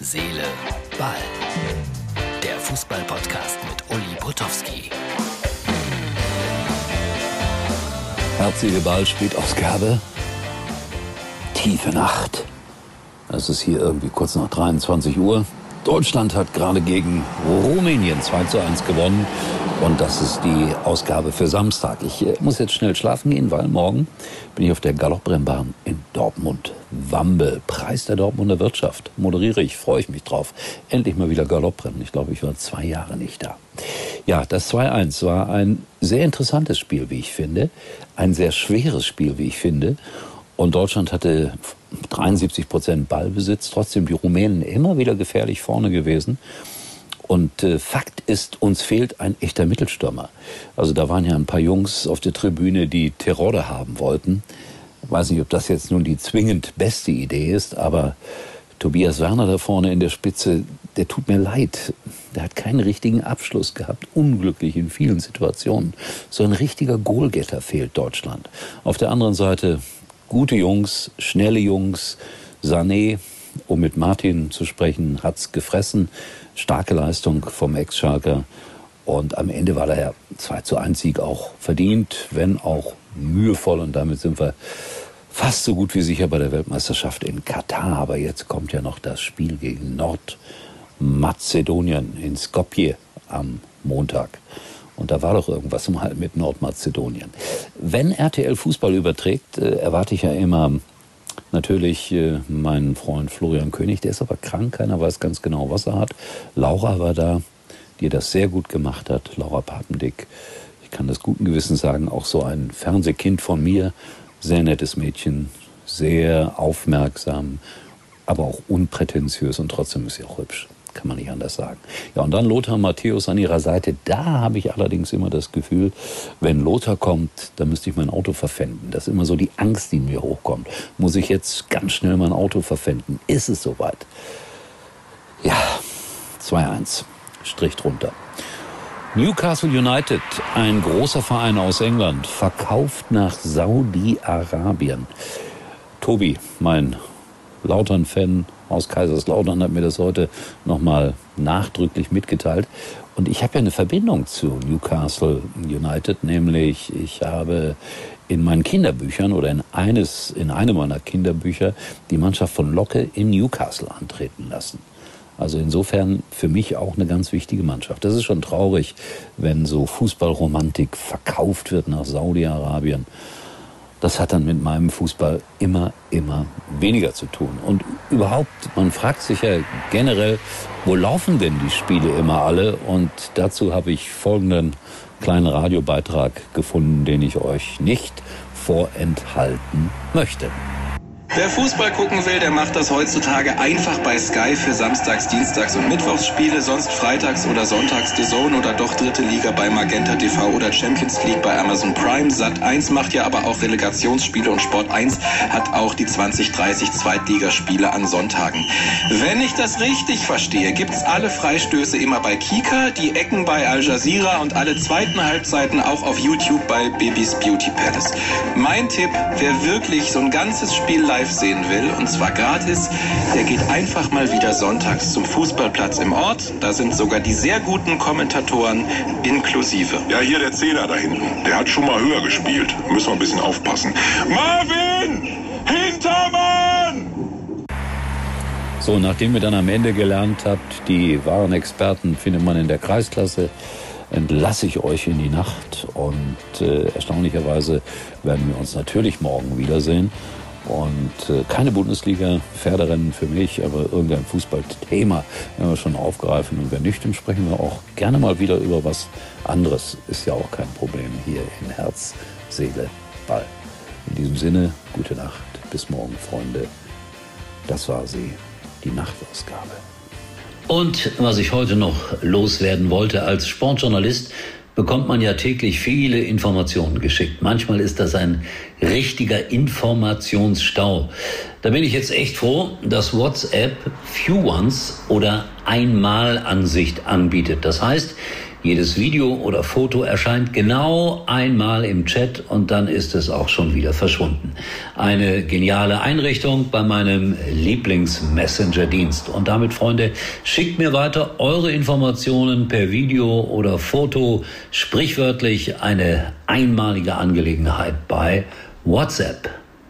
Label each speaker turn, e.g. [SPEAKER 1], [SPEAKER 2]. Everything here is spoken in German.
[SPEAKER 1] Seele, Ball. Der Fußball-Podcast mit Uli Potowski.
[SPEAKER 2] Herz, Seele, Ball, Spätausgabe. Tiefe Nacht. Es ist hier irgendwie kurz nach 23 Uhr. Deutschland hat gerade gegen Rumänien 2 zu 1 gewonnen. Und das ist die Ausgabe für Samstag. Ich äh, muss jetzt schnell schlafen gehen, weil morgen bin ich auf der Galopprennbahn in Dortmund. Wambe, Preis der Dortmunder Wirtschaft. Moderiere ich, freue ich mich drauf. Endlich mal wieder Galopprennen. Ich glaube, ich war zwei Jahre nicht da. Ja, das 2-1 war ein sehr interessantes Spiel, wie ich finde. Ein sehr schweres Spiel, wie ich finde. Und Deutschland hatte 73 Prozent Ballbesitz, trotzdem die Rumänen immer wieder gefährlich vorne gewesen. Und äh, Fakt ist, uns fehlt ein echter Mittelstürmer. Also da waren ja ein paar Jungs auf der Tribüne, die Terrorde haben wollten. Weiß nicht, ob das jetzt nun die zwingend beste Idee ist, aber Tobias Werner da vorne in der Spitze, der tut mir leid. Der hat keinen richtigen Abschluss gehabt, unglücklich in vielen Situationen. So ein richtiger Goalgetter fehlt Deutschland. Auf der anderen Seite gute Jungs, schnelle Jungs, Sané, um mit Martin zu sprechen, hat's gefressen starke Leistung vom Ex-Schalker. Und am Ende war der 2 zu 1 Sieg auch verdient, wenn auch mühevoll. Und damit sind wir fast so gut wie sicher bei der Weltmeisterschaft in Katar. Aber jetzt kommt ja noch das Spiel gegen Nordmazedonien in Skopje am Montag. Und da war doch irgendwas mit Nordmazedonien. Wenn RTL Fußball überträgt, äh, erwarte ich ja immer Natürlich äh, mein Freund Florian König, der ist aber krank, keiner weiß ganz genau, was er hat. Laura war da, die das sehr gut gemacht hat, Laura Papendick. Ich kann das guten Gewissens sagen, auch so ein Fernsehkind von mir, sehr nettes Mädchen, sehr aufmerksam, aber auch unprätentiös und trotzdem ist sie auch hübsch kann man nicht anders sagen. Ja, und dann Lothar Matthäus an ihrer Seite. Da habe ich allerdings immer das Gefühl, wenn Lothar kommt, dann müsste ich mein Auto verpfänden. Das ist immer so die Angst, die in mir hochkommt. Muss ich jetzt ganz schnell mein Auto verpfänden? Ist es soweit? Ja, 2-1. Strich drunter. Newcastle United, ein großer Verein aus England, verkauft nach Saudi-Arabien. Tobi, mein Lautern-Fan aus Kaiserslautern hat mir das heute nochmal nachdrücklich mitgeteilt. Und ich habe ja eine Verbindung zu Newcastle United, nämlich ich habe in meinen Kinderbüchern oder in eines, in einem meiner Kinderbücher die Mannschaft von Locke in Newcastle antreten lassen. Also insofern für mich auch eine ganz wichtige Mannschaft. Das ist schon traurig, wenn so Fußballromantik verkauft wird nach Saudi-Arabien das hat dann mit meinem Fußball immer, immer weniger zu tun. Und überhaupt, man fragt sich ja generell, wo laufen denn die Spiele immer alle? Und dazu habe ich folgenden kleinen Radiobeitrag gefunden, den ich euch nicht vorenthalten möchte.
[SPEAKER 3] Wer Fußball gucken will, der macht das heutzutage einfach bei Sky für Samstags, Dienstags und Mittwochsspiele, sonst Freitags oder Sonntags The Zone oder doch dritte Liga bei Magenta TV oder Champions League bei Amazon Prime. Sat 1 macht ja aber auch Relegationsspiele und Sport 1 hat auch die 2030 Zweitligaspiele an Sonntagen. Wenn ich das richtig verstehe, gibt's alle Freistöße immer bei Kika, die Ecken bei Al Jazeera und alle zweiten Halbzeiten auch auf YouTube bei Babys Beauty Palace. Mein Tipp, wer wirklich so ein ganzes Spiel live sehen will, und zwar gratis, der geht einfach mal wieder sonntags zum Fußballplatz im Ort. Da sind sogar die sehr guten Kommentatoren inklusive.
[SPEAKER 4] Ja, hier der Zehner da hinten. Der hat schon mal höher gespielt. Müssen wir ein bisschen aufpassen. Marvin! Hintermann!
[SPEAKER 2] So, nachdem ihr dann am Ende gelernt habt, die wahren Experten findet man in der Kreisklasse, entlasse ich euch in die Nacht und äh, erstaunlicherweise werden wir uns natürlich morgen wiedersehen. Und äh, keine Bundesliga-Pferderennen für mich, aber irgendein Fußballthema werden wir schon aufgreifen. Und wenn nicht, dann sprechen wir auch gerne mal wieder über was anderes. Ist ja auch kein Problem hier in Herz, Seele, Ball. In diesem Sinne, gute Nacht. Bis morgen, Freunde. Das war sie, die Nachtausgabe.
[SPEAKER 5] Und was ich heute noch loswerden wollte als Sportjournalist, bekommt man ja täglich viele Informationen geschickt. Manchmal ist das ein richtiger Informationsstau. Da bin ich jetzt echt froh, dass WhatsApp Few Ones oder Einmalansicht anbietet. Das heißt,
[SPEAKER 2] Jedes Video oder Foto erscheint genau einmal im Chat und dann ist es auch schon wieder verschwunden. Eine geniale Einrichtung bei meinem Lieblings-Messenger-Dienst. Und damit, Freunde, schickt mir weiter eure Informationen per Video oder Foto. Sprichwörtlich eine einmalige Angelegenheit bei WhatsApp.